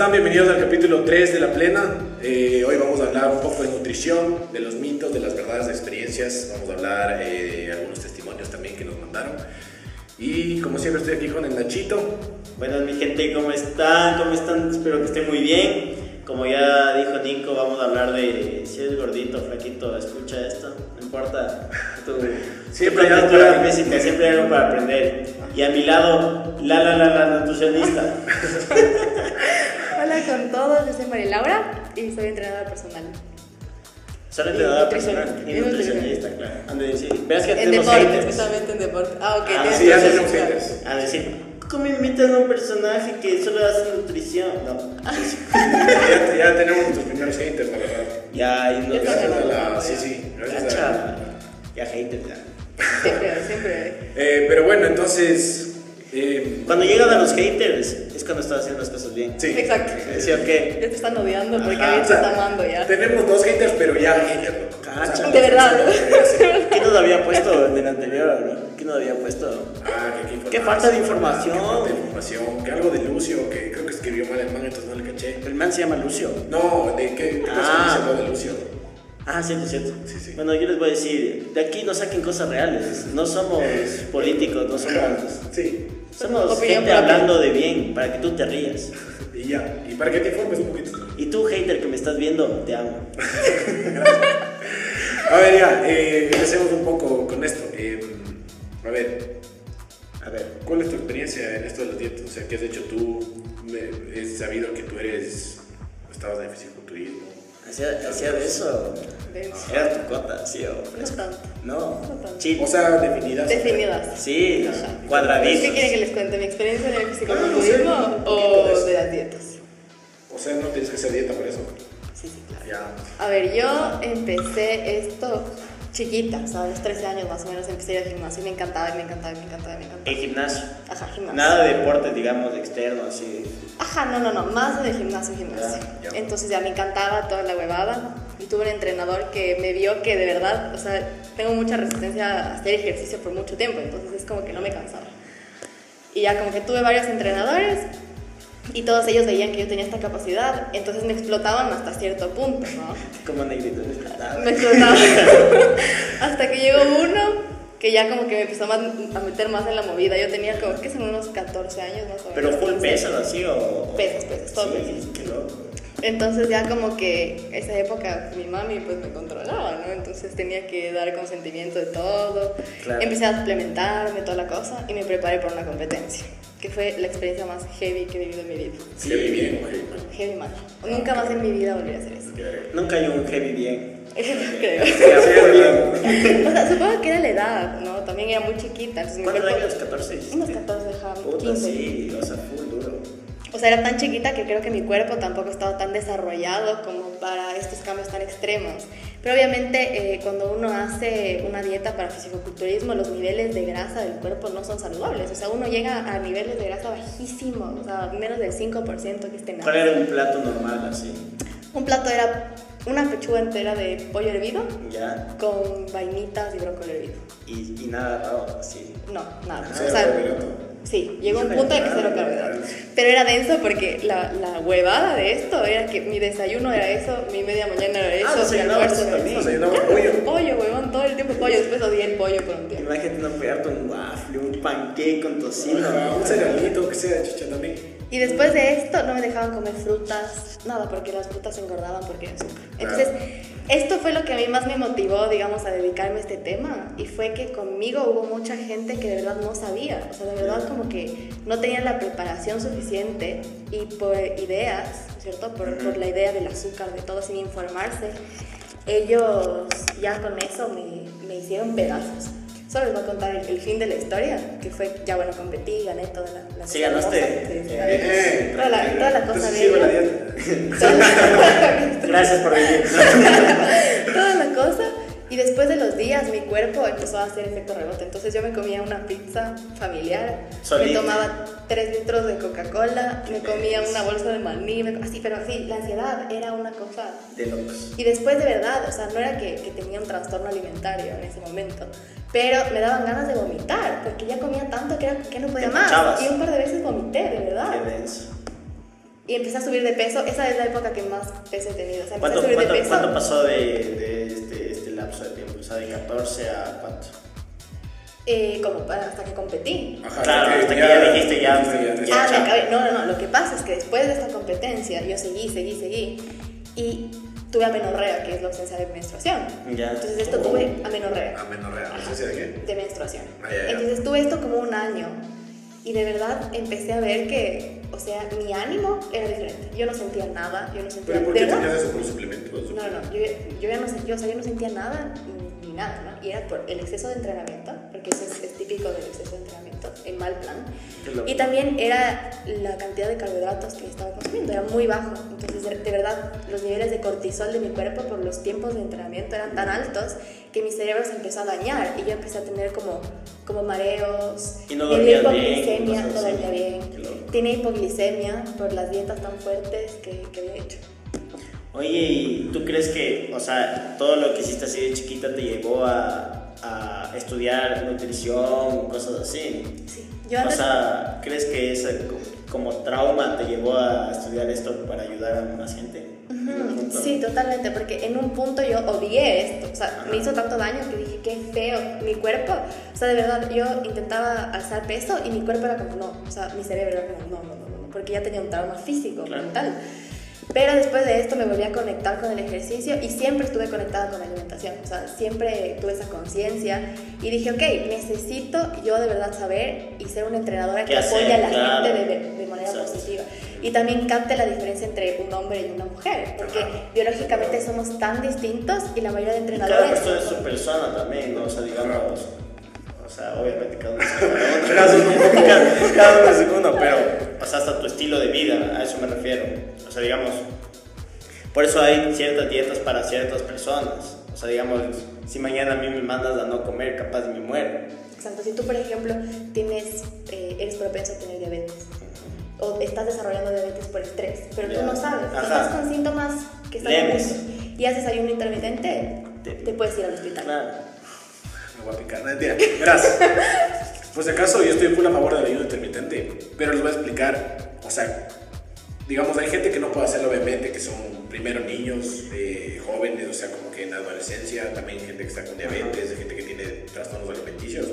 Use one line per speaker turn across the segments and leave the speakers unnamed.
están? Bienvenidos al capítulo 3 de La Plena. Eh, hoy vamos a hablar un poco de nutrición, de los mitos, de las verdades, de experiencias. Vamos a hablar eh, de algunos testimonios también que nos mandaron. Y como siempre estoy aquí con el Nachito.
Buenas mi gente, ¿cómo están? ¿Cómo están? Espero que estén muy bien. Como ya dijo Nico, vamos a hablar de si eres gordito, flaquito, escucha esto, no importa. Tú,
Siempre hay algo para-
física, siempre hay algo para aprender. Y a mi lado, la la la la nutricionista.
Hola con todos, yo soy María Laura y soy entrenadora personal.
Solo
Y
entrenadora personal y
y
nutricionista, claro. Decir, verás que
En
tenemos
deporte, especialmente en deporte. Ah, ok.
Ah,
sí, tenemos haters.
A decir, ¿cómo invitan a un personaje que solo hace nutrición? No.
ya, ya tenemos nuestros primeros haters, la verdad.
Ya.
Ya está
Gracias a la- sí,
ya.
sí,
Ya,
gracias a.
Ya, haters, ya.
Siempre, siempre.
Eh, pero bueno, entonces. Eh,
Cuando llegan a los haters, es cuando estás haciendo las cosas bien.
sí.
Exacto.
¿Sí o qué?
Ya te están odiando porque alguien
o
te está amando ya.
Tenemos dos haters, pero ya haters.
Cacha.
O sea,
De verdad.
¿Quién nos había puesto en el anterior, no? ¿Quién nos había puesto?
Ah, que qué,
Qué falta de información.
Qué falta de información. Que algo de Lucio, que creo que escribió mal el man, entonces no le caché.
El man se llama Lucio.
No, de qué, qué cosa
Ah.
algo de Lucio.
Ah, cierto, cierto.
Sí, sí.
Bueno, yo les voy a decir, de aquí no saquen cosas reales. No somos políticos, no somos...
Sí.
Somos
Opinión
gente
propia.
hablando de bien, para que tú te rías.
Y ya. Y para que te informes un poquito.
Y tú, hater que me estás viendo, te amo.
A ver, ya, eh, empecemos un poco con esto. Eh, a ver,
A ver,
¿cuál es tu experiencia en esto de las dietas? O sea, ¿qué has hecho tú? Me- he sabido que tú eres, estabas en fisiculturismo.
Hacía, hacía de eso.
Denso.
Era tu cota, sí o
No tanto.
No,
No tanto.
chill.
O sea, definidas.
Definidas.
Sí,
¿Qué
cuadraditos.
quieren que les cuente? ¿Mi experiencia en el
Ah, no sé, de
o de las dietas?
O sea, no tienes que hacer dieta por eso.
Sí, sí, claro.
Ya.
A ver, yo empecé esto chiquita, o sea, a los 13 años más o menos empecé a ir al gimnasio y me encantaba, y me encantaba, y me encantaba, y me encantaba.
El gimnasio.
Ajá, gimnasio.
Nada de deporte, digamos, externo, así.
Ajá, no, no, no, más el gimnasio, gimnasio.
Ya.
Entonces ya me encantaba toda la huevada y tuve un entrenador que me vio que de verdad, o sea, tengo mucha resistencia a hacer ejercicio por mucho tiempo, entonces es como que no me cansaba. Y ya como que tuve varios entrenadores y todos ellos veían que yo tenía esta capacidad, entonces me explotaban hasta cierto punto, ¿no?
Como negrito. nada.
Me explotaban. hasta que llegó uno que ya como que me empezó a meter más en la movida. Yo tenía como que son unos 14 años más o menos.
Pero full
15.
pesas así o.
Pesas, pesas, todo
sí,
pesas. Entonces ya como que esa época mi mami pues me controlaba, ¿no? Entonces tenía que dar consentimiento de todo.
Claro.
Empecé a suplementarme, toda la cosa, y me preparé para una competencia, que fue la experiencia más heavy que he vivido en mi vida.
Sí, bien, güey.
Heavy mal. Nunca más en mi vida volveré a hacer eso.
Nunca hay un heavy bien.
Creo.
bien.
O sea, supongo que era la edad, ¿no? También era muy chiquita.
¿Cuántos años? 14.
Unos
hiciste?
14, ajá,
Puta,
15.
sí, o sea, full duro.
O sea, era tan chiquita que creo que mi cuerpo tampoco estaba tan desarrollado como para estos cambios tan extremos. Pero obviamente eh, cuando uno hace una dieta para fisicoculturismo, los niveles de grasa del cuerpo no son saludables. O sea, uno llega a niveles de grasa bajísimos, o sea, menos del 5% que esté
¿Cuál
nada.
era un plato normal así?
Un plato era una pechuga entera de pollo hervido
Ya.
con vainitas y brócoli hervido.
Y, y nada raro, así.
No, nada.
O
O
sea.
Sí, llegó un punto de que cero carbohidratos. Pero era denso porque la, la huevada de esto era que mi desayuno era eso, mi media mañana era eso, mi
desayunabas
almuerzo era eso. Claro,
pollo.
Pollo, huevón, todo el tiempo pollo. Después odié el pollo por un tiempo.
Imagínate no pegarte un waffle, un pancake con tocino.
Ajá, un cerealito que sea de chicha también.
Y después de esto no me dejaban comer frutas, nada, porque las frutas engordaban porque era azúcar. Entonces, esto fue lo que a mí más me motivó, digamos, a dedicarme a este tema. Y fue que conmigo hubo mucha gente que de verdad no sabía. O sea, de verdad como que no tenían la preparación suficiente y por ideas, ¿cierto? Por, por la idea del azúcar, de todo, sin informarse, ellos ya con eso me, me hicieron pedazos. Solo les voy a contar el, el fin de la historia, que fue, ya bueno, competí, gané toda la, la
Sí,
cosa
ganaste.
hermosa. Sí. Toda la, toda la cosa
la-
Gracias por venir.
toda la cosa. Y después de los días mi cuerpo empezó a hacer efecto rebote. Entonces yo me comía una pizza familiar,
Solita.
me tomaba 3 litros de Coca-Cola, me comía una bolsa de maní, así, pero así, la ansiedad era una cosa...
De locos.
Y después de verdad, o sea, no era que, que tenía un trastorno alimentario en ese momento, pero me daban ganas de vomitar, porque ya comía tanto que, era, que no podía más. Y un par de veces vomité, de verdad.
Qué denso.
y empecé a subir de peso. Esa es la época que más peso he tenido. O sea,
¿Cuánto,
a subir
cuánto-
de peso.
cuánto pasó de, de lapso de tiempo? O sea, de 14 a cuánto?
eh, como para, hasta que competí.
Ajá,
Claro, hasta que ya dijiste ya, ya,
Ah, me
chao.
acabé. No, no, no. Lo que pasa es que después de esta competencia yo seguí, seguí, seguí. Y tuve amenorrea, que es la ausencia de menstruación.
Ya.
Entonces esto tuve amenorrea.
Amenorrea, ¿ausencia de qué?
de menstruación.
Ah, ya, ya.
Entonces tuve esto como un año y de verdad empecé a ver que, o sea, mi ánimo era diferente. Yo no sentía nada, yo no sentía
¿Pero por qué tenías eso por suplementos?
No, no, yo, yo ya no sentía, o sea, yo no sentía nada ni, ni nada, ¿no? Y era por el exceso de entrenamiento, porque eso es, es típico del exceso en mal plan.
Loco.
Y también era la cantidad de carbohidratos que estaba consumiendo, era muy bajo. Entonces, de, de verdad, los niveles de cortisol de mi cuerpo por los tiempos de entrenamiento eran tan altos que mi cerebro se empezó a dañar y yo empecé a tener como, como mareos,
Y no
tenía
dormías bien,
no
así.
dormía bien, tenía hipoglicemia por las dietas tan fuertes que, que había hecho.
Oye, ¿y tú crees que, o sea, todo lo que hiciste así de chiquita te llevó a, a estudiar nutrición, cosas así?
Sí, yo
O
antes...
sea, ¿crees que ese co- como trauma te llevó a estudiar esto para ayudar a más gente?
Ujú,
punto.
Sí, totalmente, porque en un punto yo odié esto, o sea, me hizo tanto daño que dije, qué feo, mi cuerpo, o sea, de verdad, yo intentaba alzar peso y mi cuerpo era como, no, o sea, mi cerebro era como, no, no, no, no, no, porque ya tenía un trauma físico,
Claro.
mental. Pero después de esto me volví a conectar con el ejercicio y siempre estuve conectada con la alimentación, o sea, siempre tuve esa conciencia y dije, ok, necesito yo de verdad saber y ser una entrenadora
¿Qué
que apoye a la
hacer? Claro.
gente de, de manera
Exacto.
positiva y también capte la diferencia entre un hombre y una mujer, porque biológicamente somos tan distintos y la mayoría de
Y cada
entrenadores...
persona es su persona también, ¿no? O sea, digamos, o sea, obviamente cada uno es
uno,
pero, sea, hasta tu estilo de vida, a eso me refiero. O sea, digamos, por eso hay ciertas dietas para ciertas personas. O sea, digamos, si mañana a mí me mandas a no comer, capaz me muero.
Exacto, si tú por ejemplo tienes, eh, eres propenso a tener diabetes o estás desarrollando diabetes por estrés, pero tú no sabes,
Ajá.
estás con síntomas que están
Leves.
y haces ayuno intermitente,
Te-
te puedes ir al hospital.
Claro.
Me voy a picar, no, mentira. Verás, pues si acaso yo estoy full a favor del ayuno intermitente, pero les voy a explicar, o sea, digamos, hay gente que no puede hacerlo obviamente, que son primero niños, eh, jóvenes, o sea, como que en adolescencia, también gente que está con diabetes, gente que tiene trastornos alimenticios,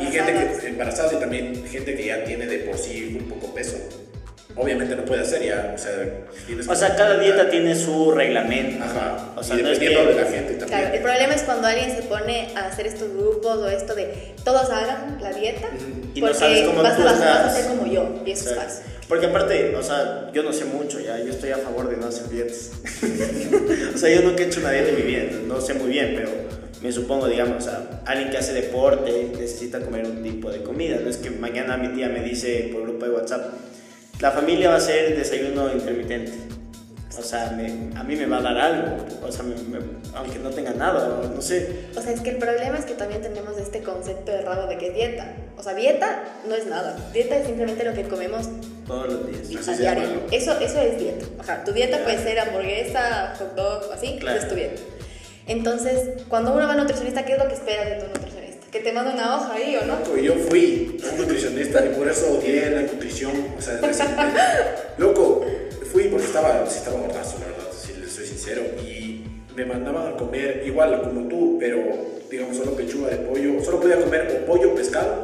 y gente que embarazadas y también gente que ya tiene de por sí un poco peso. Obviamente no puede hacer ya, o sea, tienes
O sea, cada dieta tiene su reglamento.
Ajá,
O sea,
y
no es que...
dependiendo de la gente también.
Claro, el problema es cuando alguien se pone a hacer estos grupos o esto de todos hagan la dieta,
Y no
porque
sabes cómo
vas,
tú
a, vas a ser como yo, y eso es
Exacto.
falso.
Porque aparte, o sea, yo no sé mucho ya, yo estoy a favor de no hacer dietas. o sea, yo nunca he hecho una dieta en mi vida, no sé muy bien, pero me supongo, digamos, o sea, alguien que hace deporte necesita comer un tipo de comida. No es que mañana mi tía me dice por grupo de WhatsApp, la familia va a hacer desayuno intermitente. O sea, me- a mí me va a dar algo, o sea, me- me- aunque no tenga nada, no sé.
O sea, es que el problema es que también tenemos este concepto errado de que es dieta. O sea, dieta no es nada. Dieta es simplemente lo que comemos
Todos los días.
A diario. Eso, eso es dieta. Ajá, tu dieta puede ser hamburguesa, hot dog, así,
Claro.
es tu dieta. Entonces, cuando uno va a nutricionista, ¿qué es lo que esperas de tu nutricionista? Que te mande una hoja ahí o no.
Loco, yo fui un nutricionista y por eso odié la nutrición, o sea. Loco, fui porque estaba, sí estaba gordazo, la verdad, si les soy sincero, y me mandaban a comer igual como tú, pero digamos solo pechuga de pollo, solo podía comer o pollo o pescado,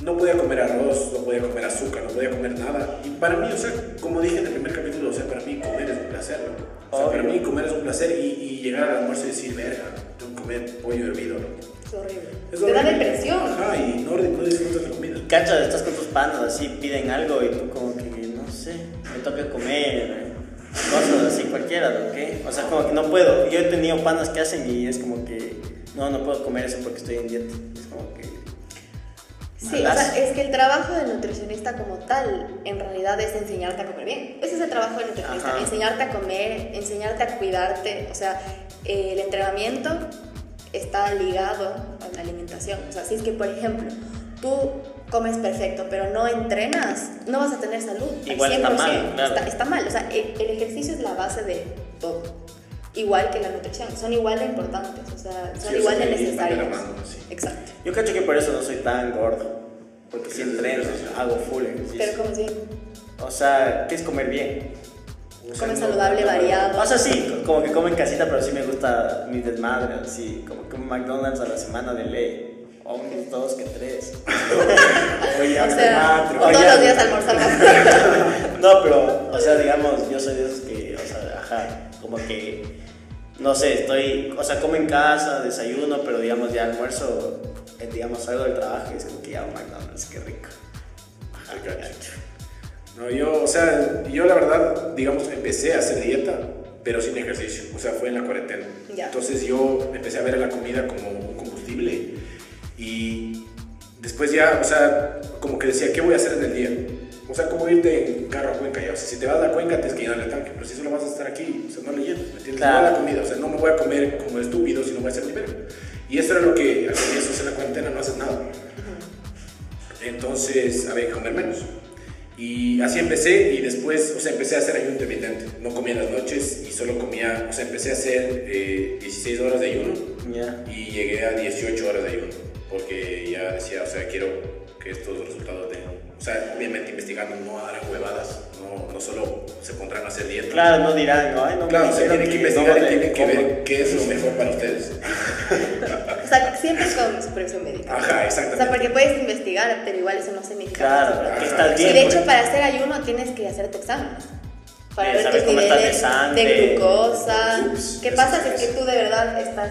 no podía comer arroz, no podía comer azúcar, no podía comer nada. Y para mí, o sea, como dije en el primer capítulo, o sea, para mí comer es un placer, loco. O sea, para mí comer es un placer y, y llegar al almuerzo y decir, verga, tengo que comer pollo hervido, loco.
Es horrible.
Es
te da
horrible.
depresión.
Ajá, y no, no disfrutas la comida.
Cachas, estás con tus panas así, piden algo y tú como que, no sé, me toca comer, eh, cosas así cualquiera. ¿Qué? O sea, como que no puedo. Yo he tenido panas que hacen y es como que, no, no puedo comer eso porque estoy en dieta. Es como que...
Sí, o sea, es que el trabajo del nutricionista como tal, en realidad es enseñarte a comer bien. Ese es el trabajo del nutricionista,
Ajá.
enseñarte a comer, enseñarte a cuidarte. O sea, eh, el entrenamiento está ligado a la alimentación. O sea, si es que, por ejemplo, tú comes perfecto, pero no entrenas, no vas a tener salud. al
Igual está
100%.
mal, claro.
Está, está mal. O sea, el, el ejercicio es la base de todo. Igual que la nutrición, son igual de importantes, o sea, son
Sí,
igual de necesarios.
mano, sí.
Exacto.
Yo cacho que por eso no soy tan gordo. Porque si entreno, hago full ejercicio.
Pero como si
O sea, ¿qué es comer bien?
Come
no-
saludable, variado.
O sea, sí, como que como en casita, pero sí me gusta mi desmadre, así, como que un McDonald's a la semana de ley. O unos dos que tres.
Oye,
O sea,
cuatro.
o todos los días almorzar más.
No, pero, o sea, digamos, yo soy de esos que, o sea, ajá, como que, no sé, estoy, o sea, como en casa, desayuno, pero digamos, ya almuerzo, eh, digamos, salgo del trabajo y es como que ya un McDonald's, qué rico. Ajá.
No, yo, o sea, yo la verdad, digamos, empecé a hacer dieta, pero sin ejercicio. O sea, fue en la cuarentena.
Ya.
Entonces yo empecé a ver a la comida como un combustible y después ya, o sea, como que decía, ¿qué voy a hacer en el día? O sea, como irte en carro a Cuenca ya. O sea, si te vas a la Cuenca tienes que llenar el tanque, pero si solo vas a estar aquí, o sea, no le llenas, ¿me entiendes?
Claro.
No la comida, o sea, no me voy a comer como estúpido, sino voy a hacer verga. Y eso era lo que al comienzo en la cuarentena no haces nada. Entonces, había que comer menos. Y así empecé y después, o sea, empecé a hacer ayuno intermitente. No comía en las noches y solo comía, o sea, empecé a hacer eh, 16 horas de ayuno y llegué a 18 horas de ayuno. Porque ya decía, o sea, quiero que estos resultados de, o sea, obviamente investigando no harán huevadas, no, no solo se pondrán a hacer dieta.
Claro, no dirán, no, ay, no
Claro,
me
o sea, tienen que investigar
no
y tienen que ver qué es lo mejor para ustedes.
O sea, siempre con supervisión médica.
Ajá,
O sea,
exactamente.
porque puedes investigar, pero igual eso no significa.
Claro,
Ajá.
que estás
Y
bien.
de
porque-
hecho, para hacer ayuno tienes que hacerte exámenes. Para
Eh,
ver tus
cómo estás de
niveles
sangre.
de glucosa.
Ups,
¿Qué pasa
es
si es que tú de verdad estás,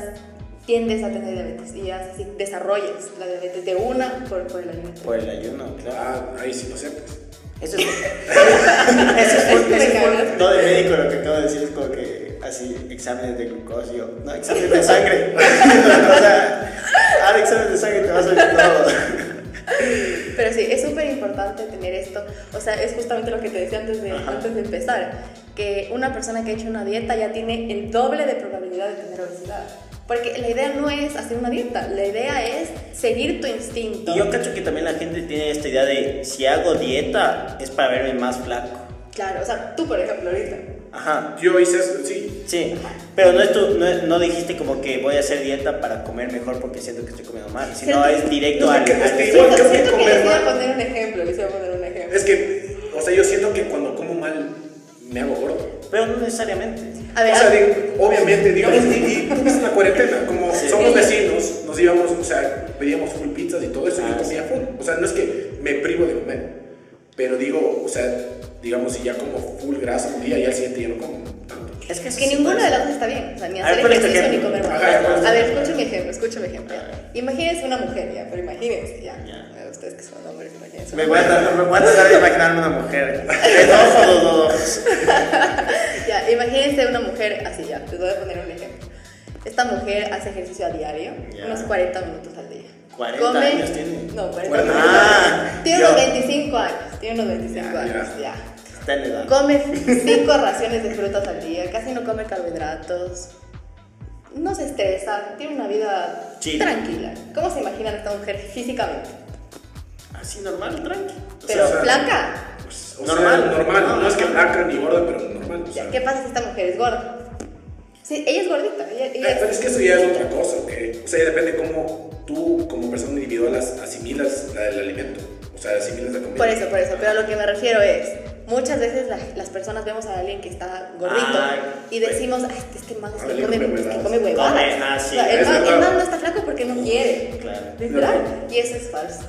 tiendes a tener diabetes y así desarrollas la diabetes de una por, por el ayuno?
Por el ayuno, claro.
Ah, ahí sí no sé, pues.
Eso es. eso es eso es por-
cagas.
no de médico, lo que acabo de decir es como que así, exámenes de glucosa. y Yo, no, exámenes de sangre. o sea, haz exámenes de sangre, te vas a ver todo.
Pero sí, es súper importante tener esto. O sea, es justamente lo que te decía antes de,
Ajá.
antes de empezar. Que una persona que ha hecho una dieta ya tiene el doble de probabilidad de tener obesidad. Porque la idea no es hacer una dieta, la idea es seguir tu instinto.
Y yo cacho que también la gente tiene esta idea de si hago dieta es para verme más flaco.
Claro, o sea, tú por ejemplo ahorita.
Ajá.
Yo hice eso, sí.
Sí, pero no, es tu- no, no dijiste como que voy a hacer dieta para comer mejor porque siento que estoy comiendo mal, sino es directo al,
es que- es
al-
que
Siento,
igual que
que
comer
les voy a poner un ejemplo, les voy a poner un ejemplo.
Es que, o sea, yo siento que cuando como mal me hago gordo.
Pero no necesariamente.
A ver,
o sea, digo, obviamente, digamos, y, y en la cuarentena, como
Sí.
somos vecinos, nos íbamos, o sea, pedíamos full pizzas y todo eso, y
Ah,
yo comía full. O sea, no es que me privo de comer, pero digo, o sea, digamos, si ya como full grasa un día y al siguiente ya no como tanto.
Es que, eso
que
sí
ninguno de las dos está bien. O sea, ni
A
hacer
ver, este
ejercicio ni comer mal. A ver, escuchen mi ejemplo, escuchen mi ejemplo. Imagínense una mujer, ya, pero imagínense, ya.
Ya.
Ustedes que son hombres, imagínense.
Me voy, a tratar, me voy a tratar de imaginarme una mujer. Dos o dos, dos, dos.
Ya, imagínense una mujer así, ya, les voy a poner un ejemplo. Esta mujer hace ejercicio a diario,
Ya.
unos 40 minutos al día.
40 años tiene.
No, 40
Bueno,
minutos.
ah,
tiene unos 25 años, tiene unos 25
Ya,
años,
ya.
Come 5 raciones de frutas al día, casi no come carbohidratos, no se estresa, tiene una vida
Chill.
tranquila. ¿Cómo se imaginan esta mujer físicamente?
Así normal, tranqui. O
Pero
sea,
flaca.
Pues, o
Normal.
sea, normal,
No,
no, es que flaca ni gorda, pero normal. O sea.
¿Qué pasa si esta mujer es gorda? Sí, ella es gordita, ella, ella es-
Pero es que eso ya es otra cosa, ¿ok? O sea, depende cómo tú, como persona individual, as- asimilas la- el alimento. O sea, asimilas la comida.
Por eso, por eso, pero a lo que me refiero es, muchas veces la- las personas vemos a alguien que está gordito
Ah,
y
pues.
decimos, "Ay, este, este man es que come,
come
es que
huevadas".
come huevadas.
Come, ah, sí,
O sea, el, man, el man no está flaco porque no quiere.
Claro.
Y eso es falso.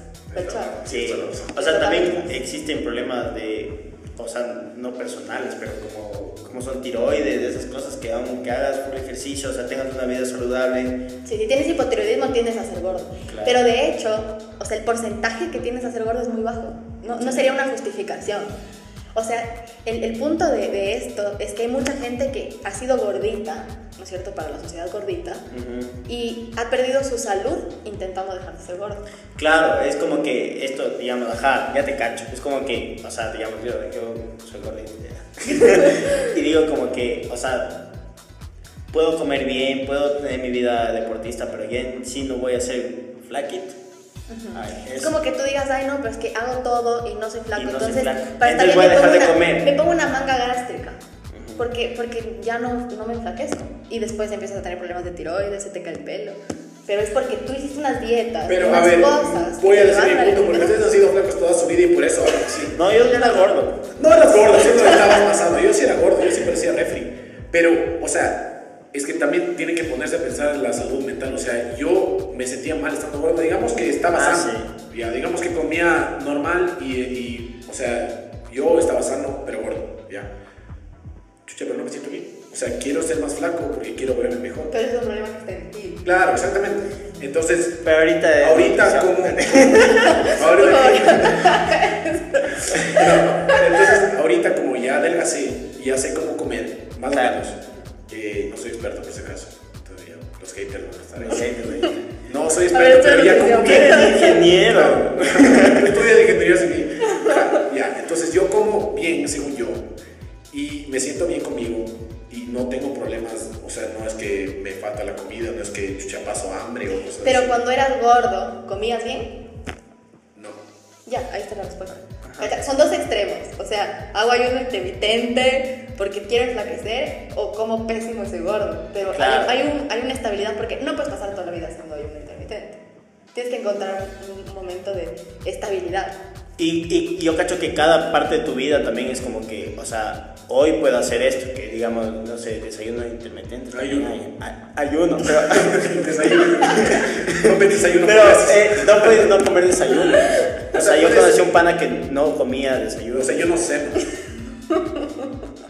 Sí, o sea, también existen problemas de, o sea, no personales, pero como, como son tiroides, de esas cosas que aunque hagas full ejercicio, o sea, tengas una vida saludable,
Sí, si tienes hipotiroidismo tiendes a ser gordo.
Claro.
Pero de hecho, o sea, el porcentaje que tienes a ser gordo es muy bajo. No, no sería una justificación. O sea, el, el punto de, de esto es que hay mucha gente que ha sido gordita, ¿no es cierto?, para la sociedad gordita, y ha perdido su salud intentando dejar de ser gordo.
Claro, es como que esto, digamos, ajá, ya te cacho. Es como que, o sea, digamos, yo, yo soy gordito ya. y digo como que, o sea, puedo comer bien, puedo tener mi vida deportista, pero ya en sí no voy a ser flaquito. Ay,
Es como que tú digas, ay, no, pero es que hago todo y no soy flaco.
No soy
entonces,
flaco.
para estar
Entonces
bien,
voy a
me pongo,
de
una,
comer.
me pongo una manga gástrica. Porque, porque ya no, no me enflaquezco. Y después empiezas a tener problemas de tiroides, se te cae el pelo. Pero es porque tú hiciste unas dietas,
Pero
unas
a ver,
cosas.
voy a decir mi punto, porque ustedes han sido flacos toda su vida y por eso ahora sí.
No, yo ya era gordo.
No eras gordo, siempre estabas pasado. Yo sí era gordo, yo sí parecía refri. Pero, o sea, es que también tiene que ponerse a pensar en la salud mental. O sea, yo me sentía mal estando gordo. Digamos que estaba
Ah,
sano. Ya, digamos que comía normal y, y, o sea, yo estaba sano, pero gordo. Ya. Chucha, pero no me siento bien. O sea, quiero ser más flaco porque quiero verme mejor.
Pero es un problema que está en ti.
Claro, exactamente. Entonces,
Pero ahorita.
ahorita como... ahorita, No, entonces, ahorita como ya adelgacé, ya sé cómo comer, más
Claro.
o menos. Eh, no soy experto por ese caso. Todavía los haters van a estar ahí. No soy experto, pero ya como
que.
Eres ingeniero.
Estudia de ingeniería civil. Ya, entonces yo como bien, según yo, y me siento bien conmigo, y no tengo problemas, o sea, no es que me falta la comida, no es que chucha paso hambre o cosas
Pero
así.
cuando eras gordo, ¿comías bien?
No.
Ya, ahí está la respuesta. Son dos extremos. O sea, hago ayuno intermitente porque quiero enflaquecer o como pésimo ese gordo. Pero hay-
Claro.
hay, un- hay una estabilidad porque no puedes pasar toda la vida haciendo ayuno intermitente. Tienes que encontrar un, un momento de estabilidad.
Y, y yo cacho que cada parte de tu vida también es como que, o sea, hoy puedo hacer esto, que digamos, no sé, desayuno intermitente.
Ayuno.
Ay- ay- ayuno, pero,
Desayuno. No me desayuno
pero eh, no puedes no comer desayuno. O sea, yo conocí a un pana que no comía desayuno.
O sea, yo no sé.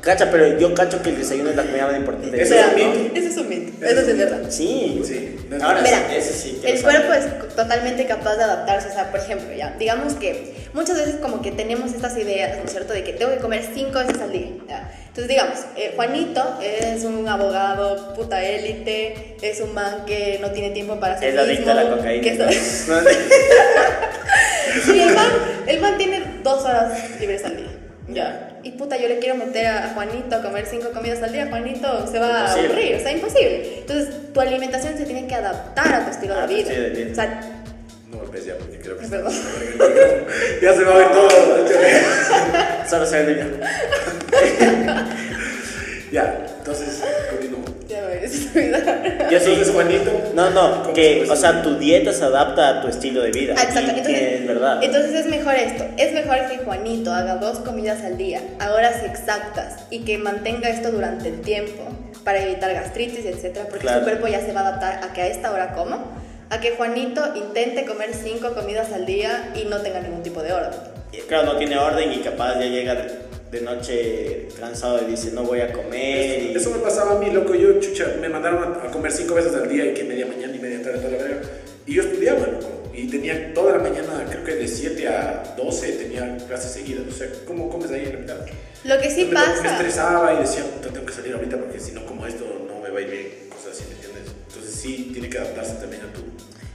Cacha, pero yo cacho que el desayuno es la comida más importante.
Eso es un mito.
Ese es un mito.
Eso
Eso
es
verdad.
Sí,
Sí,
Ahora.
Mira,
ese sí
el cuerpo es totalmente capaz de adaptarse. O sea, por ejemplo, ya, digamos que muchas veces como que tenemos estas ideas, ¿no es cierto?, de que tengo que comer cinco veces al día. ¿ya? Entonces, digamos, eh, Juanito es un abogado puta élite, es un man que no tiene tiempo para sí
Es adicto a la cocaína.
que Sí, el man, el man tiene dos horas libres al día. Ya. Y puta, yo le quiero meter a Juanito a comer cinco comidas al día. Juanito se va a
Imposible.
aburrir, o sea, imposible. Entonces, tu alimentación se tiene que adaptar a tu estilo de
tu
vida.
de vida.
O sea,
No golpes ya, porque creo que
Es
está-. Ya se va a ver todo.
Solo se vende ya.
Ya, entonces.
Yo sí.
Entonces, Juanito.
No, no,
¿cómo
que, o sea, tu dieta se adapta a tu estilo de vida.
Exacto. Entonces,
es verdad.
entonces es mejor esto. Es mejor que Juanito haga dos comidas al día, a horas exactas, y que mantenga esto durante el tiempo para evitar gastritis, etcétera, porque
Claro.
su cuerpo ya se va a adaptar a que a esta hora como, a que Juanito intente comer cinco comidas al día y no tenga ningún tipo de orden.
Claro, no tiene orden y capaz ya llega de, noche cansado y dice, no voy a comer. y-
Eso me pasaba a mí, loco. Yo, chucha, me mandaron a, a comer cinco veces al día y que media mañana y media tarde, toda la verga. Y yo estudiaba, loco. Y tenía toda la mañana, creo que de 7 a 12 tenía clases seguidas. O sea, ¿cómo comes ahí en la mitad?
Lo que sí
me, Me
pasa,
estresaba y decía, puta, tengo que salir ahorita porque si no como esto no me va a ir bien. Cosas así, ¿me entiendes? Entonces sí, tiene que adaptarse también a tu...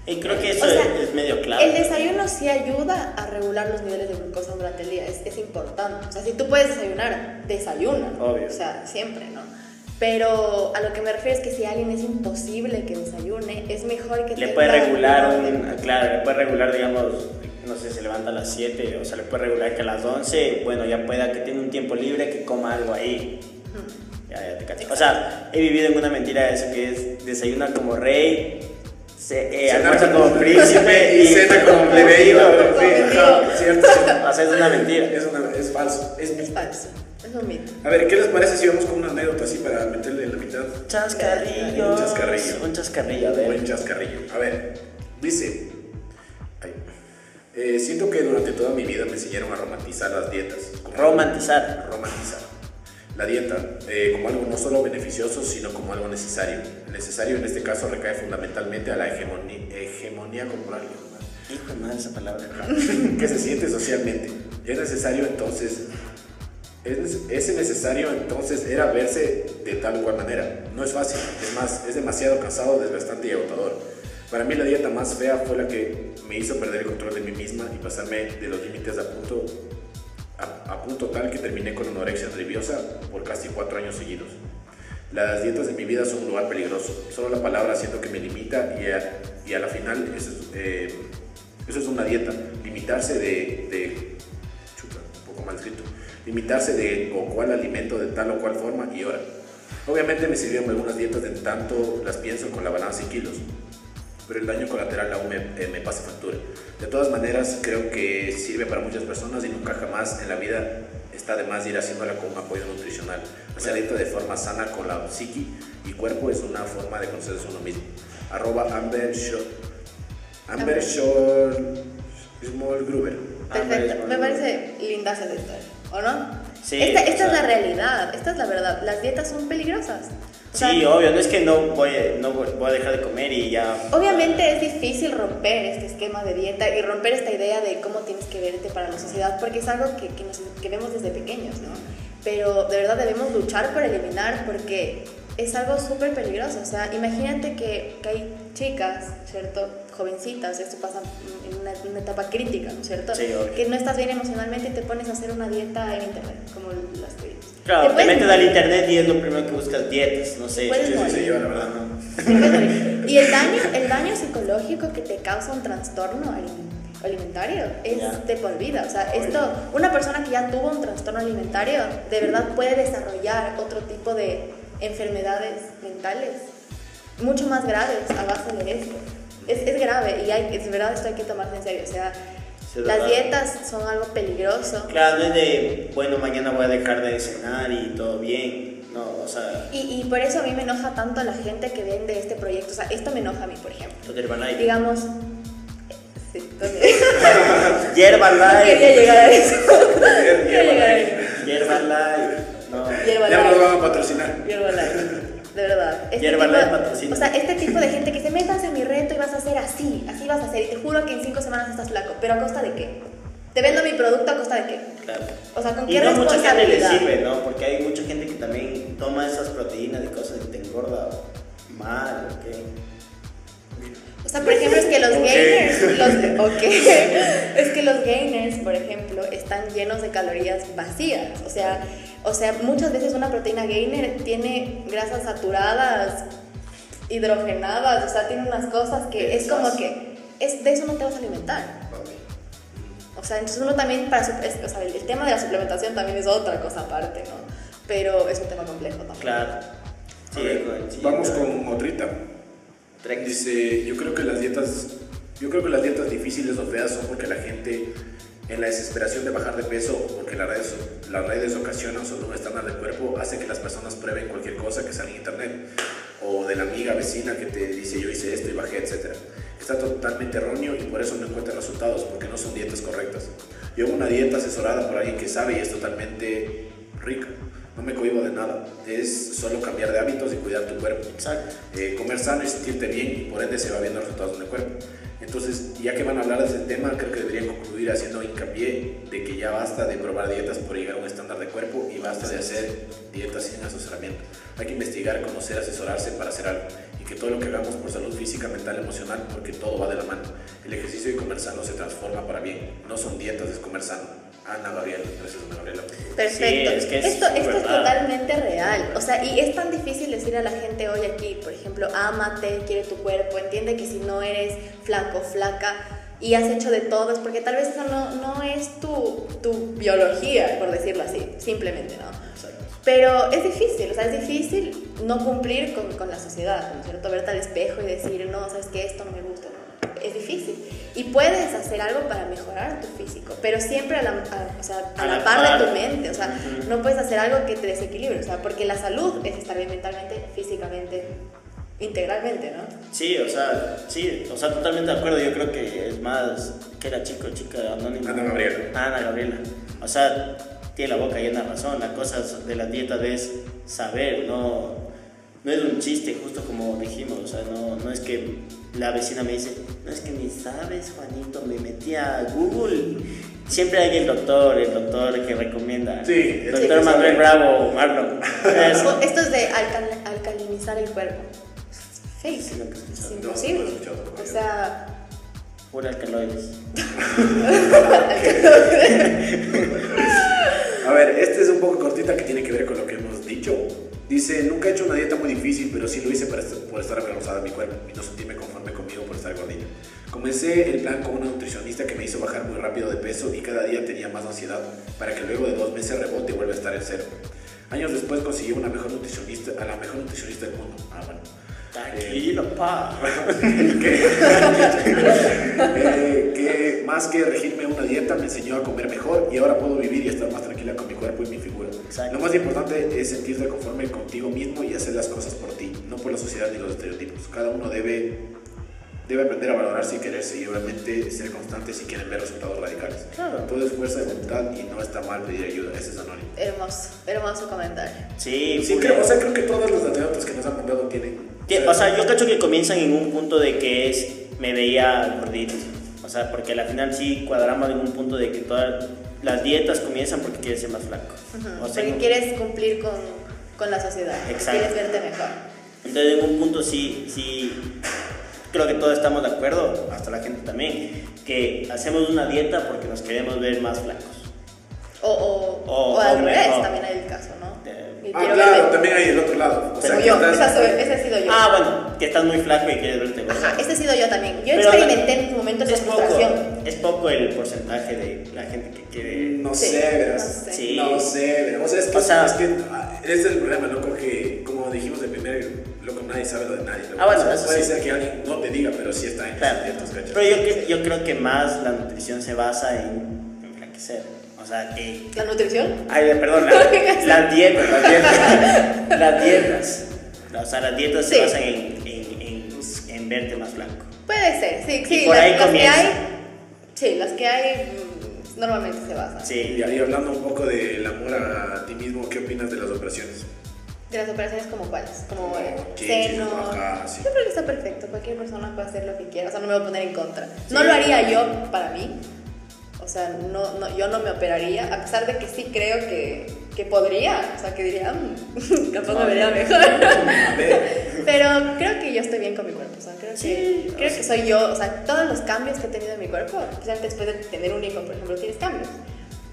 Y creo que eso
O sea,
es, es medio clave.
el desayuno sí ayuda a regular los niveles de glucosa durante el día, es, es importante. O sea, si tú puedes desayunar, desayuna.
Obvio.
O sea, siempre, ¿no? Pero a lo que me refiero es que si a alguien es imposible que desayune, es mejor que
Le puede regular
un
claro, le puede regular, digamos, no sé, se levanta a las 7, o sea, le puede regular que a las 11, bueno, ya pueda que tenga un tiempo libre, que coma algo ahí. Ya, ya te cacho. O sea, he vivido en una mentira de eso que es desayuna como rey, se, eh, almuerza
como-
como príncipe
y cena como plebeyo. Cierto.
O sea, es una mentira.
Es, una- es falso. Es
falso, es un mito.
A ver, ¿qué les parece si vamos con una anécdota así para meterle en la mitad?
Chascarrillo.
Un chascarrillo.
Un chascarrillo, a
Un
ver.
buen chascarrillo. A ver, dice. ay, eh, siento que durante toda mi vida me enseñaron a romantizar las dietas.
Romantizar.
Romantizar. La dieta eh, como algo no solo beneficioso, sino como algo necesario. El necesario en este caso recae fundamentalmente a la hegemonía, hegemonía corporal
Hijo de esa palabra.
que se siente socialmente. Es necesario entonces, es, es necesario entonces era verse de tal o cual manera. No es fácil, es más, es demasiado cansado, desgastante y agotador. Para mí la dieta más fea fue la que me hizo perder el control de mí misma y pasarme de los límites a punto, a, a punto tal que terminé con anorexia nerviosa por casi cuatro años seguidos. Las dietas de mi vida son un lugar peligroso. Solo la palabra siento que me limita y a, y a la final eso es, eh, eso es una dieta. Limitarse de, de- chuta, un poco mal escrito. Limitarse de o cual alimento de tal o cual forma y hora. Obviamente me sirvieron algunas dietas en tanto las pienso con la balanza y kilos. Pero el daño colateral aún me, eh, me pasa factura. De todas maneras, creo que sirve para muchas personas y nunca jamás en la vida está de más ir haciéndola con un apoyo nutricional. Hacer dieta de forma sana con la psiqui y cuerpo es una forma de conocerse uno mismo. Arroba Amber Short. Amber Short Small Gruber.
Perfecto, me parece linda esa historia, ¿o no?
Sí,
Esta,
o
esta es
sea-
la realidad, esta es la verdad. Las dietas son peligrosas. O sea,
Sí, obvio, no es que no voy, no voy a dejar de comer y ya.
Obviamente es difícil romper este esquema de dieta y romper esta idea de cómo tienes que verte para la sociedad, porque es algo que, que, nos- que vemos desde pequeños, ¿no? Pero de verdad debemos luchar por eliminar porque es algo súper peligroso. O sea, imagínate que, que hay chicas, ¿cierto? Jovencitas, esto pasa en una, una etapa crítica, ¿no es cierto?
Sí, obvio.
que no estás bien emocionalmente y te pones a hacer una dieta en internet, como las que.
Claro, te
puedes
metes al internet y es lo primero que buscas dietas, no sé.
Puedes morir.
sí, yo la verdad.
Te morir. Y el daño, el daño psicológico que te causa un trastorno aliment- alimentario es
Ya.
de por vida. O sea, esto, una persona que ya tuvo un trastorno alimentario, de verdad puede desarrollar otro tipo de enfermedades mentales mucho más graves a base de esto. Es, es grave y hay, es verdad esto hay que tomarse en serio. O sea, las dietas son algo peligroso.
Claro, no es de, bueno, mañana voy a dejar de cenar y todo bien. No, o sea,
Y, y por eso a mí me enoja tanto la gente que vende este proyecto. O sea, esto me enoja a mí, por ejemplo. Digamos. Sí, también.
Herbalife.
Quería llegar a eso. Quería llegar a eso.
Herbalife. No.
Hierba
Ya nos van a patrocinar.
Hierba Light. De verdad. Este tipo-
patrocina.
O sea, este tipo de gente que se métanse a mi reto y vas a hacer así, así vas a hacer. Y te juro que en cinco semanas estás flaco. ¿Pero a costa de qué? ¿Te vendo mi producto a costa de qué?
Claro.
O sea, ¿con
Y
qué
no mucha gente le sirve, ¿no? Porque hay mucha gente que también toma esas proteínas y cosas y te engorda mal, ¿ok?
O sea, por ejemplo, es que los
Ok.
gainers, los, es que los gainers, por ejemplo, están llenos de calorías vacías. O sea, o sea, muchas veces una proteína gainer tiene grasas saturadas, hidrogenadas, o sea, tiene unas cosas que es como que es, de eso no te vas a alimentar. O sea, entonces uno también, para, es- o sea, el, el tema de la suplementación también es otra cosa aparte, ¿no? Pero es un tema complejo también.
Claro. Sí,
ver,
sí,
Vamos
claro.
con otrita. Dice, yo creo que las dietas, yo creo que las dietas difíciles o feas son porque la gente en la desesperación de bajar de peso o porque las redes, las redes ocasionan solo un estándar de cuerpo hace que las personas prueben cualquier cosa que sale en internet o de la amiga vecina que te dice yo hice esto y bajé, etc. Está totalmente erróneo y por eso no encuentran resultados porque no son dietas correctas. Yo hago una dieta asesorada por alguien que sabe y es totalmente rica. No me cohibo de nada. Es solo cambiar de hábitos y cuidar tu cuerpo eh, comer sano y sentirte bien y por ende se va viendo resultados en el cuerpo. Entonces, ya que van a hablar de ese tema, creo que deberían concluir haciendo hincapié de que ya basta de probar dietas por llegar a un estándar de cuerpo y basta de hacer dietas sin asesoramiento. Hay que investigar, conocer, asesorarse para hacer algo y que todo lo que hagamos por salud física, mental, emocional, porque todo va de la mano. El ejercicio y comer sano se transforma para bien. No son dietas, es comer sano. Ana Gabriela, gracias Ana Gabriela.
Perfecto.
Sí, es que es
esto esto es totalmente real. O sea, y es tan difícil decir a la gente hoy aquí, por ejemplo, ámate, quiere tu cuerpo, entiende que si no eres flaco, flaca y has hecho de todo es porque tal vez eso no, no es tu, tu biología, por decirlo así, simplemente, ¿no?
Exacto.
Pero es difícil, o sea, es difícil no cumplir con, con la sociedad, ¿no es cierto? Verte al espejo y decir, no, sabes que esto no me gusta, ¿no? Es difícil. Y puedes hacer algo para mejorar tu físico, pero siempre a la, a- o sea, a
A
la
la
par
par.
de tu mente, o sea,
Ujú.
no puedes hacer algo que te desequilibre, o sea, porque la salud es estar bien mentalmente, físicamente, integralmente, ¿no?
Sí, o sea, sí, o sea, totalmente de acuerdo. Yo creo que es más que era chico, chica anónima.
Ana Gabriela.
Ana Gabriela. O sea, tiene la boca llena de razón. La cosa de las dietas es saber, no, no es un chiste, justo como dijimos. O sea, no, no es que la vecina me dice, no es que ni sabes, Juanito, me metí a Google. Siempre hay el doctor, el doctor que recomienda.
Sí,
doctor
sí,
Manuel. Bravo, Marlon. Eso.
Esto es de alcal- alcalinizar el cuerpo. Fake.
Sí, lo que se
Es imposible.
No, no he escuchado todavía.
O sea,
Pura alcaloides.
A ver, este es un poco cortita que tiene que ver con lo que hemos dicho. Dice, nunca he hecho una dieta muy difícil, pero sí lo hice para est- por estar avergonzada de mi cuerpo y no sentirme conforme conmigo por estar gordita. Comencé el plan con una nutricionista que me hizo bajar muy rápido de peso y cada día tenía más ansiedad para que luego de dos meses rebote y vuelva a estar en cero. Años después conseguí una mejor nutricionista, a la mejor nutricionista del mundo. Ah, bueno.
Tranquilo, pa.
que, eh, que más que regirme una dieta me enseñó a comer mejor y ahora puedo vivir y estar más tranquila con mi cuerpo y mi figura.
Exacto.
Lo más importante es sentirte conforme contigo mismo y hacer las cosas por ti, no por la sociedad ni los estereotipos. Cada uno debe, debe aprender a valorarse y quererse y obviamente ser constante si quieren ver resultados radicales.
Claro.
Todo es fuerza de voluntad y no está mal pedir ayuda. Ese es anónimo.
Hermoso, hermoso comentario.
Sí,
Sí, creo, o sea, creo que todas las anécdotas que nos han mandado tienen.
Tie- O sea, yo cacho que comienzan en un punto de que es, me veía gordito. O sea, porque al final sí cuadramos en un punto de que todas las dietas comienzan porque quieres ser más flaco.
Ujú,
O sea,
Porque quieres cumplir con, con la sociedad,
Exacto.
quieres verte mejor.
Entonces en un punto sí, sí, creo que todos estamos de acuerdo, hasta la gente también, que hacemos una dieta porque nos queremos ver más flacos.
O, o,
O-
o al revés, también hay el caso, ¿no?
Eh,
Ah,
quiero
claro, también hay el otro lado. O sea,
Como yo,
estás-
esa, soy- esa he sido yo.
Ah, bueno, que estás muy flaco y quieres verte gordo.
Ajá, ese he sido yo también. Yo
Pero
experimenté en momentos de
es poco,
frustración.
es poco el porcentaje de la gente que quiere...
No
Sí,
sé, verás.
no sé.
Sí.
No sé, verás. O sea, es que,
O sea-
es que ah, ese es el problema, loco, que como dijimos de primer, loco, nadie sabe lo de nadie. loco.
Ah, bueno,
O sea,
eso
puede
sí.
ser que alguien no te diga, pero sí está en
Claro.
ciertos cachos.
Pero yo, yo creo que más la nutrición se basa en enflaquecer. O sea, que...
¿La nutrición?
Ay, perdón, la- las dietas, las dietas. las dietas. O sea, las dietas se
Sí.
basan en, en, en, en verte más blanco.
Puede ser, sí, sí.
Y por
las,
ahí
las que hay, sí, las que hay mm, normalmente se basan.
Sí.
Y ahí hablando un poco del amor a ti mismo, ¿qué opinas de las operaciones?
De las operaciones como cuáles, como eh, seno.
sí.
Yo creo que está perfecto, cualquier persona puede hacer lo que quiera, o sea, no me voy a poner en contra. No
Sí.
lo haría yo para mí, o sea, no, no, yo no me operaría, a pesar de que sí creo que, que podría, o sea, que diría, "Mm, capaz me vería mejor.
A ver,
Pero creo que yo estoy bien con mi cuerpo, o sea, creo que,
Sí,
creo
o
que soy yo, o sea, todos los cambios que he tenido en mi cuerpo, especialmente después de tener un hijo, por ejemplo, tienes cambios.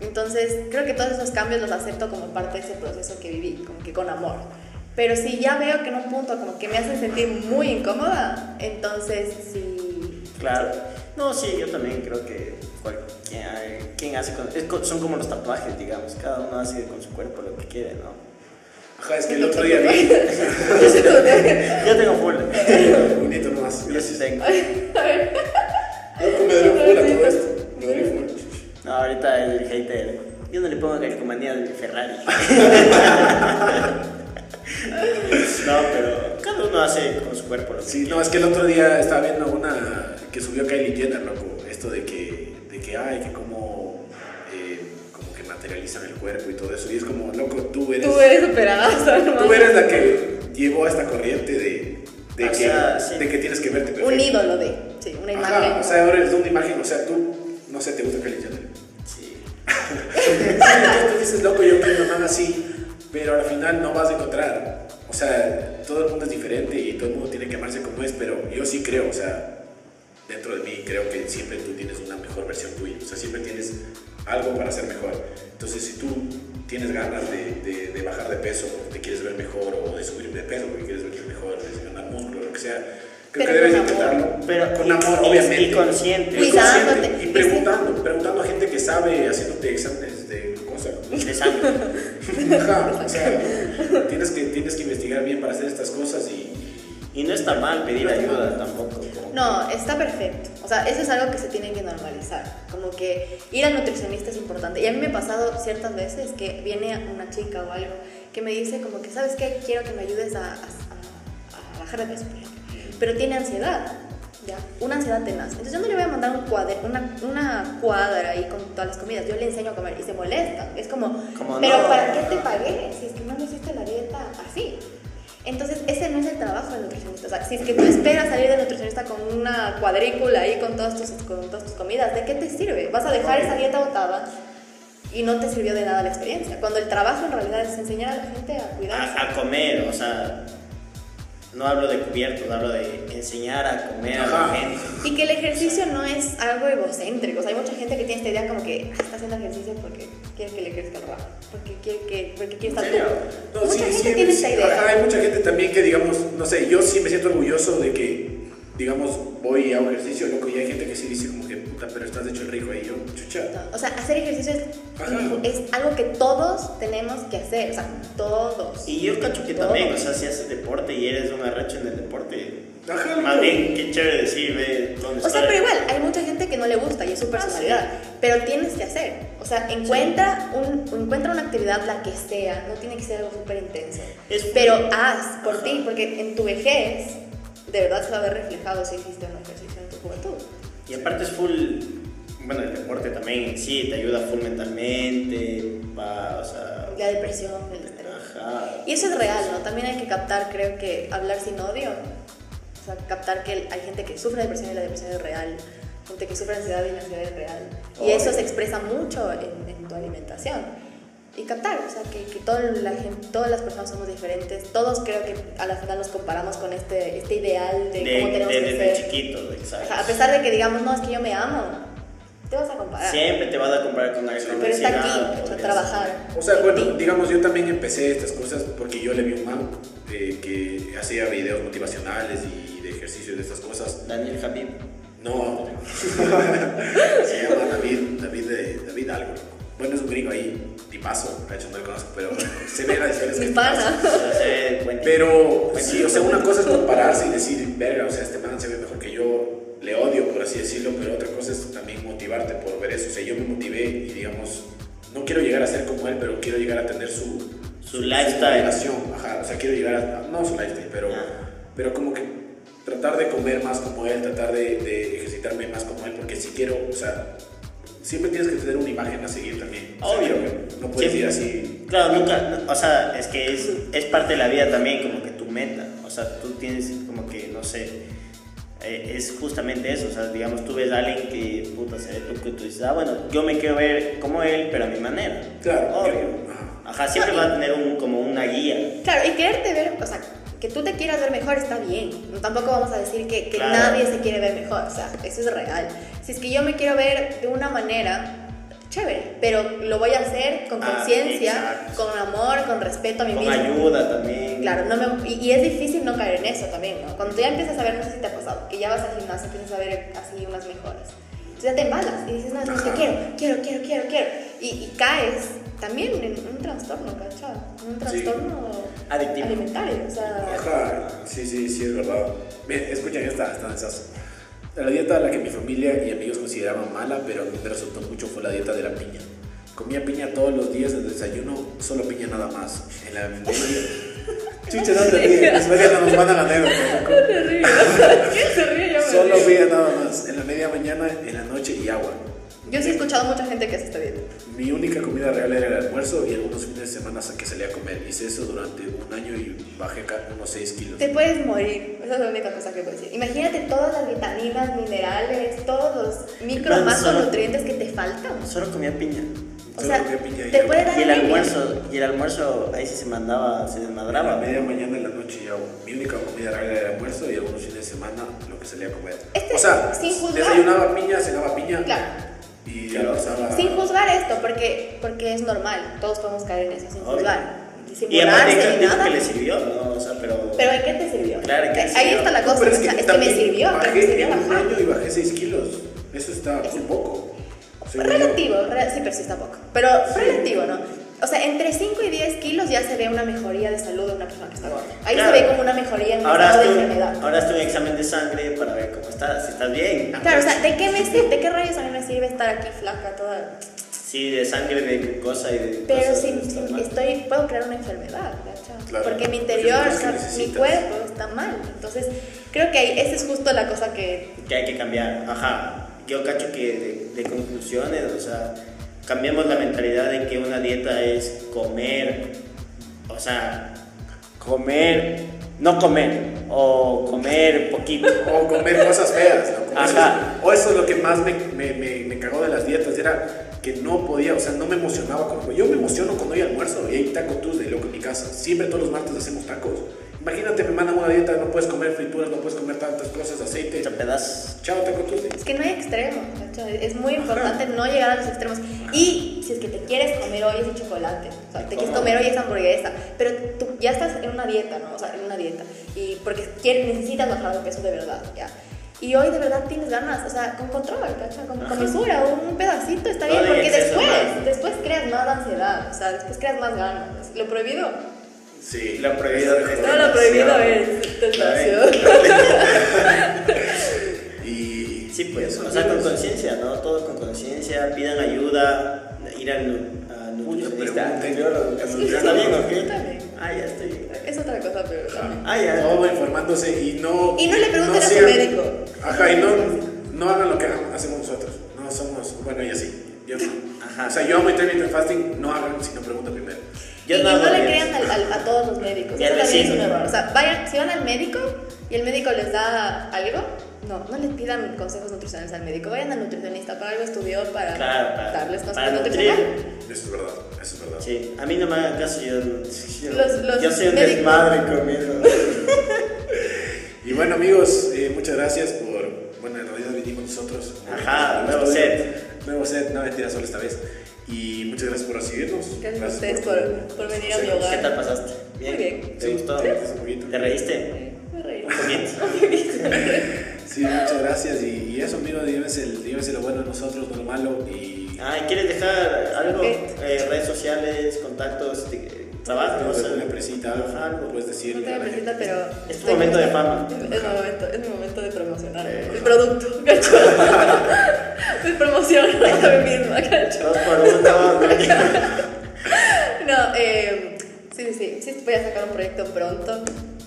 Entonces, creo que todos esos cambios los acepto como parte de ese proceso que viví, como que con amor. Pero si ya veo que en un punto como que me hacen sentir muy incómoda, entonces sí.
Claro. No, sí, yo también creo que cualquier, quien hace con- es son como los tatuajes, digamos. Cada uno hace con su cuerpo lo que quiere, ¿no?
ajá, es que el otro día vi.
Yo tengo full.
Bonito nomás,
Yo sí tengo.
Loco, me dolió full a todo esto. Me dolió full.
No, ahorita el hater. Yo no le pongo calcomanía de Ferrari. no, pero cada uno hace con su cuerpo lo que
Sí,
quiere.
no, es que el otro día estaba viendo una que subió Kylie Jenner, loco, esto de que, de que ay, que como, eh, como que materializan el cuerpo y todo eso, y es como, loco, tú eres,
Tú eres superada, o sea, no
tú eres la que llevó a esta corriente de, de, que,
sea, sí.
de que tienes que verte perfecto.
Un ídolo de, sí, una imagen.
Ajá, o sea, ahora eres una imagen, o sea, tú, no sé, te gusta Kylie Jenner.
Sí.
Sí, tú dices, loco, yo quiero una así, pero al final no vas a encontrar. O sea, todo el mundo es diferente y todo el mundo tiene que amarse como es, pero yo sí creo, o sea, dentro de mí creo que siempre tú tienes una mejor versión tuya, o sea, siempre tienes algo para ser mejor. Entonces, si tú tienes ganas de, de- de bajar de peso porque te quieres ver mejor o de subir de peso porque quieres verte mejor, de ganar músculo, lo que sea, creo
Pero
que debes intentarlo.
Pero
con
y-
amor, obviamente.
y consciente.
Y
Cuidándote.
consciente, Y preguntando, preguntando a gente que sabe, haciéndote exámenes de glucosa.
De sangre.
O sea, tienes que, tienes que investigar bien para hacer estas cosas y...
Y no está mal pedir ayuda tampoco.
No, está perfecto. O sea, eso es algo que se tiene que normalizar. Como que ir al nutricionista es importante. Y a mí me ha pasado ciertas veces que viene una chica o algo que me dice como que, ¿sabes qué? Quiero que me ayudes a, a- a- a bajar de peso. Pero tiene ansiedad, ¿ya? Una ansiedad tenaz. Entonces yo no le voy a mandar un cuader, una, una cuadra ahí con todas las comidas. Yo le enseño a comer y se molesta. Es como,
Como
¿pero
no.
para qué te pagué si es que no me hiciste la dieta así? Entonces, ese no es el trabajo del nutricionista. O sea, si es que tú esperas salir del nutricionista con una cuadrícula ahí con todas tus, con todas tus comidas, ¿de qué te sirve? Vas a dejar esa dieta botada y no te sirvió de nada la experiencia. Cuando el trabajo en realidad es enseñar a la gente a cuidarse.
a, a comer, o sea, no hablo de cubiertos, hablo de enseñar a comer a la gente.
Y que el ejercicio no es algo egocéntrico. O sea, hay mucha gente que tiene esta idea como que "Ah, está haciendo ejercicio porque quiere que le crezca el rabo, porque quiere, que, porque quiere estar tú.
No,
mucha
sí,
gente
sí,
tiene
sí,
esta idea.
ajá, hay mucha gente también que, digamos, no sé, yo sí me siento orgulloso de que, digamos, voy a un ejercicio, loco, y hay gente que sí dice como que, puta, pero estás hecho el rico ahí, yo, chucha.
O sea, hacer ejercicio es, es algo que todos tenemos que hacer. O sea, todos.
Y yo cacho que
Todos.
también, o sea, si haces deporte y eres un arrecho en el deporte,
Ajá,
más bien, qué chévere decir, ve dónde
O sea, pero igual, hay mucha gente que no le gusta y es su personalidad. Pero tienes que hacer. O sea, encuentra, un, encuentra una actividad, la que sea. No tiene que ser algo súper intenso.
Es-
Pero haz por
Ajá.
ti, porque en tu vejez, de verdad se va a ver reflejado si hiciste un ejercicio en tu juventud.
Y aparte es full, bueno, el deporte también sí te ayuda full mentalmente, va, o sea,
La depresión, el estrés.
ajá.
Y eso es real, ¿no? También hay que captar, creo que, hablar sin odio. O sea, captar que hay gente que sufre depresión y la depresión es real. Gente que sufre ansiedad y la ansiedad es real. Y eso se expresa mucho en, en tu alimentación. Y captar, o sea, que, que toda la gente, todas las personas somos diferentes. Todos creo que a la final nos comparamos con este, este ideal de,
De,
cómo tenemos
de-
que
desde
ser.
chiquito, exacto.
A pesar de que digamos, no, es que yo me amo, te vas a comparar.
Siempre te vas a comparar con alguien.
Pero está aquí, a trabajar.
O sea,
en
bueno,
ti.
digamos, yo también empecé estas cosas porque yo le vi un man eh, que hacía videos motivacionales y de ejercicio y de estas cosas.
Daniel Javib.
No, se llama David, David, de, David algo. Bueno, es un gringo ahí, tipazo, de hecho no lo conozco, pero se ve la diferencia.
Mi
que es tipazo.
pana.
Pero sí, o sea, una cosa es compararse y decir, verga, o sea, este man se ve mejor que yo, le odio, por así decirlo, pero otra cosa es también motivarte por ver eso. O sea, yo me motivé y, digamos, no quiero llegar a ser como él, pero quiero llegar a tener su,
Su lifestyle.
relación. Ajá, o sea, quiero llegar a, no su lifestyle, pero,
Ah.
pero como que tratar de comer más como él, tratar de, de ejercitarme más como él, porque si quiero, o sea, siempre tienes que tener una imagen a seguir también. O sea,
Obvio.
creo que no puedes
Siempre.
ir así.
Claro, nunca, no, o sea, es que es, es parte de la vida también, como que tu meta. O sea, tú tienes como que, no sé, eh, es justamente eso. O sea, digamos, tú ves a alguien que, puta, se ve tú que tú dices, ah, bueno, yo me quiero ver como él, pero a mi manera.
Claro,
Obvio.
ajá.
Siempre va a tener un, como una guía.
Claro, y quererte ver, o sea, que tú te quieras ver mejor está bien. Tampoco vamos a decir que, que
Claro.
nadie se quiere ver mejor, o sea, eso es real. Si es que yo me quiero ver de una manera, chévere, pero lo voy a hacer con
Ah,
conciencia, con amor, con respeto a mí
Con
mismo.
ayuda también.
Claro, no me, y, y es difícil no caer en eso también, ¿no? Cuando tú ya empiezas a ver, no sé si te ha pasado, que ya vas al gimnasio, empiezas a ver así unas mejoras. Entonces ya te embalas y dices, no, es que quiero, quiero, quiero, quiero, quiero. Y, y caes también en un trastorno, ¿cachai? En un
Sí.
trastorno
Adictivo.
alimentario, o sea...
Ajá, sí, sí, sí, es verdad. Bien, escuchen esta, esta densazo. La dieta a la que mi familia y amigos consideraban mala, pero a mí me resultó mucho fue la dieta de la piña. Comía piña todos los días del desayuno, solo piña nada más. En la media... Chucha, no te ríes, medios no nos mandan la anécdota. loco.
se ríe? ¿Quién se ríe? Yo me
Solo piña nada más. En la media mañana, en la noche y agua.
Yo sí he escuchado mucha gente que hace esta dieta.
Mi única comida real era el almuerzo y algunos fines de semana que salía a comer. Hice eso durante un año y bajé unos 6 kilos.
Te puedes morir, esa es la única cosa que puedo decir. Imagínate todas las vitaminas, minerales, todos los micro
Solo-
macronutrientes que te faltan.
Solo comía piña.
O
Solo
sea,
comía piña y
te puede dar
Y el almuerzo, y el almuerzo ahí sí se mandaba, se
A
desmadraba.
media mañana en la noche y agua. Mi única comida real era el almuerzo y algunos fines de semana lo que salía a comer.
Este,
o sea, desayunaba piña, cenaba piña
Claro.
Y.
Sin juzgar esto, porque, porque es normal, todos podemos caer en eso, sin
Obvio.
juzgar. Y sin
Y además dijo, dijo que le sirvió, ¿no? O sea, pero...
Pero ¿en qué te sirvió?
Claro, ¿qué
Ahí está la
No,
cosa,
pero
o sea, es, que me sirvió, que me
bajé
sirvió
en un año y bajé 6 kilos. Eso está muy poco.
Relativo, re- sí, pero sí está poco. Pero relativo, ¿no? O sea, entre 5 y 10 kilos ya se ve una mejoría de salud de una persona que está gorda. Ahí
Claro.
se ve como una mejoría en
Ahora
estado de
un,
enfermedad.
ahora hazte un examen de sangre para ver cómo estás, si estás bien.
Claro, o sea, ¿de qué, me, ¿de qué rayos a mí me sirve estar aquí flaca toda?
Sí, de sangre, de glucosa y de
Pero si, si estoy, puedo crear una enfermedad.
Claro,
Porque mi interior, o sea, mi cuerpo está mal. Entonces, creo que ahí, esa es justo la cosa que...
Que hay que cambiar. Ajá. Yo cacho que de, de conclusiones, o sea, cambiemos la mentalidad de que una dieta es comer, o sea, comer, no comer, o comer poquito.
O comer cosas feas, ¿no?
Ajá.
o eso es lo que más me, me, me, me cagó de las dietas, era que no podía, o sea, no me emocionaba. Yo me emociono cuando hay almuerzo y hay taco Tuesday, loco, en mi casa. Siempre todos los martes hacemos tacos. Imagínate, me mandan una dieta, no puedes comer frituras, no puedes comer tantas cosas, aceite.
Hecho pedazos.
Chao, taco Tuesday.
Es que no hay extremos. Es muy importante no llegar a los extremos. Y si es que te quieres comer hoy ese chocolate, o sea, te quieres comer hoy esa hamburguesa, pero tú ya estás en una dieta, ¿no? O sea, en una dieta. Y porque quieres, necesitas bajar de peso de verdad, ¿ya? Y hoy de verdad tienes ganas, o sea, con control, ¿cachai? Con, con
Ajá.
mesura, un pedacito está bien,
en
porque
exceso,
después,
¿no?
después creas más ansiedad, o sea, después creas más ganas. Lo prohibido,
Sí.
Lo prohibido es
todo lo prohibido es tentación.
Y
Sí, pues, o sea, con conciencia, ¿no? Todo con conciencia, pidan ayuda, ir al nutricionista, ¿Está bien o qué?
Está bien.
Ah, ya estoy.
Es otra cosa, pero también.
Ah, ya.
Todo informándose y no.
Y no le pregunten a su médico.
Ajá, y no, no hagan lo que hacemos nosotros. No somos. Bueno, ella sí. Yo no.
Ajá.
O sea, yo amo intermittent fasting, no hagan si no preguntan primero.
Yo
y
no
y no le
bien.
crean al- al- a todos los médicos. Eso también es un error. O sea, vayan, si van al médico y el médico les da algo, no, no le pidan consejos nutricionales al médico. Vayan al nutricionista, para algo estudió para
Claro, para-
darles
nutrir.
nutricionales.
Eso es verdad, eso es verdad.
Sí, a mí no me hagan caso, yo, yo,
Los- los
yo soy un
médicos.
desmadre conmigo.
Y bueno, amigos, eh, muchas gracias por. Bueno, en realidad vinimos nosotros.
Ajá, nuevo set.
Nuevo set, no mentira, solo esta vez. Y muchas gracias por recibirnos.
Gracias a ustedes por, por venir a mi
consejos.
¿Qué
hogar.
tal pasaste?
Muy bien.
¿Te
Sí,
gustó? ¿Te reíste?
Me reí.
Un poquito.
Sí, muchas gracias. Y, y eso, llévense, llévense lo bueno de nosotros, no lo malo. Y
Ay, ¿quieres dejar algo? Eh, redes sociales, contactos, de- trabajo, no sé.
una empresita,
algo.
puedes decir.
No tengo presita, pero.
Es tu momento de fama.
Es mi momento, es mi momento de promocionar el producto, ¿cacho? Me promociono a mí misma, ¿cacho?
Dos por uno.
No, eh, sí, sí, sí, voy a sacar un proyecto pronto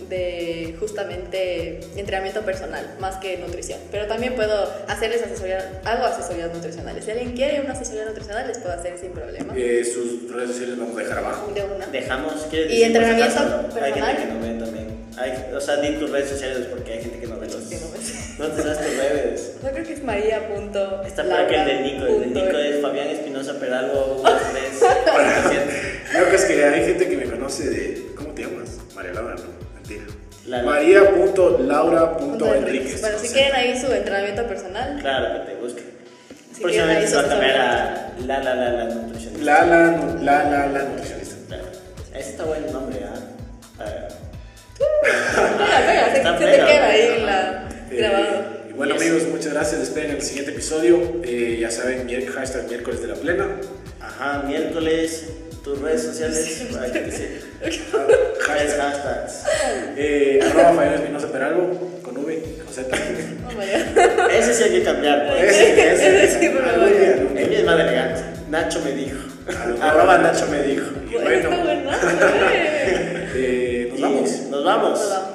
de justamente entrenamiento personal, más que nutrición. Pero también puedo hacerles asesoría, hago asesorías nutricionales. Si alguien quiere una asesoría nutricional, les puedo hacer sin problema.
Eh, sus redes sociales vamos a dejar abajo.
De una.
Dejamos, ¿quieres
¿Y entrenamiento
acaso? Hay
personal?
gente que no ve también. Hay, o sea, di tus redes sociales porque hay gente que no ve los.
Que no
te sabes tus redes.
Yo creo que es maría. punto
Está peor que el de Nico. El de Nico es Fabián Espinosa Peralvo 1, 3.
Creo que es que hay gente que me conoce de. María.laura.enríquez.
Bueno, si quieren ahí su entrenamiento personal,
Claro, que te busque.
Si
Próximamente se va a cambiar a La La La La Nutricionista.
La, la, la, la, la nutricionista.
Claro. Ese está buen nombre, ¿ah?
Pega, pega, se, te queda ahí la,
Eh,
grabado.
y bueno,
Yes.
amigos, muchas gracias. Esperen el siguiente episodio. Eh, ya saben, hashtag miércoles de la plena.
Ajá, miércoles, tus redes sociales. Sé. Tres
Hashtag,
hashtags.
eh, arroba Fabián Espinosa Peralvo con V, con Z.
Oh.
Ese sí hay que cambiar. pues.
Ese, ese,
Ese sí, por favor.
El
día.
mío es más elegante. Nacho me dijo. Arroba Nacho me dijo.
Y bueno,
eh.
eh, nos
Y
vamos.
Nos vamos.
Nos vamos.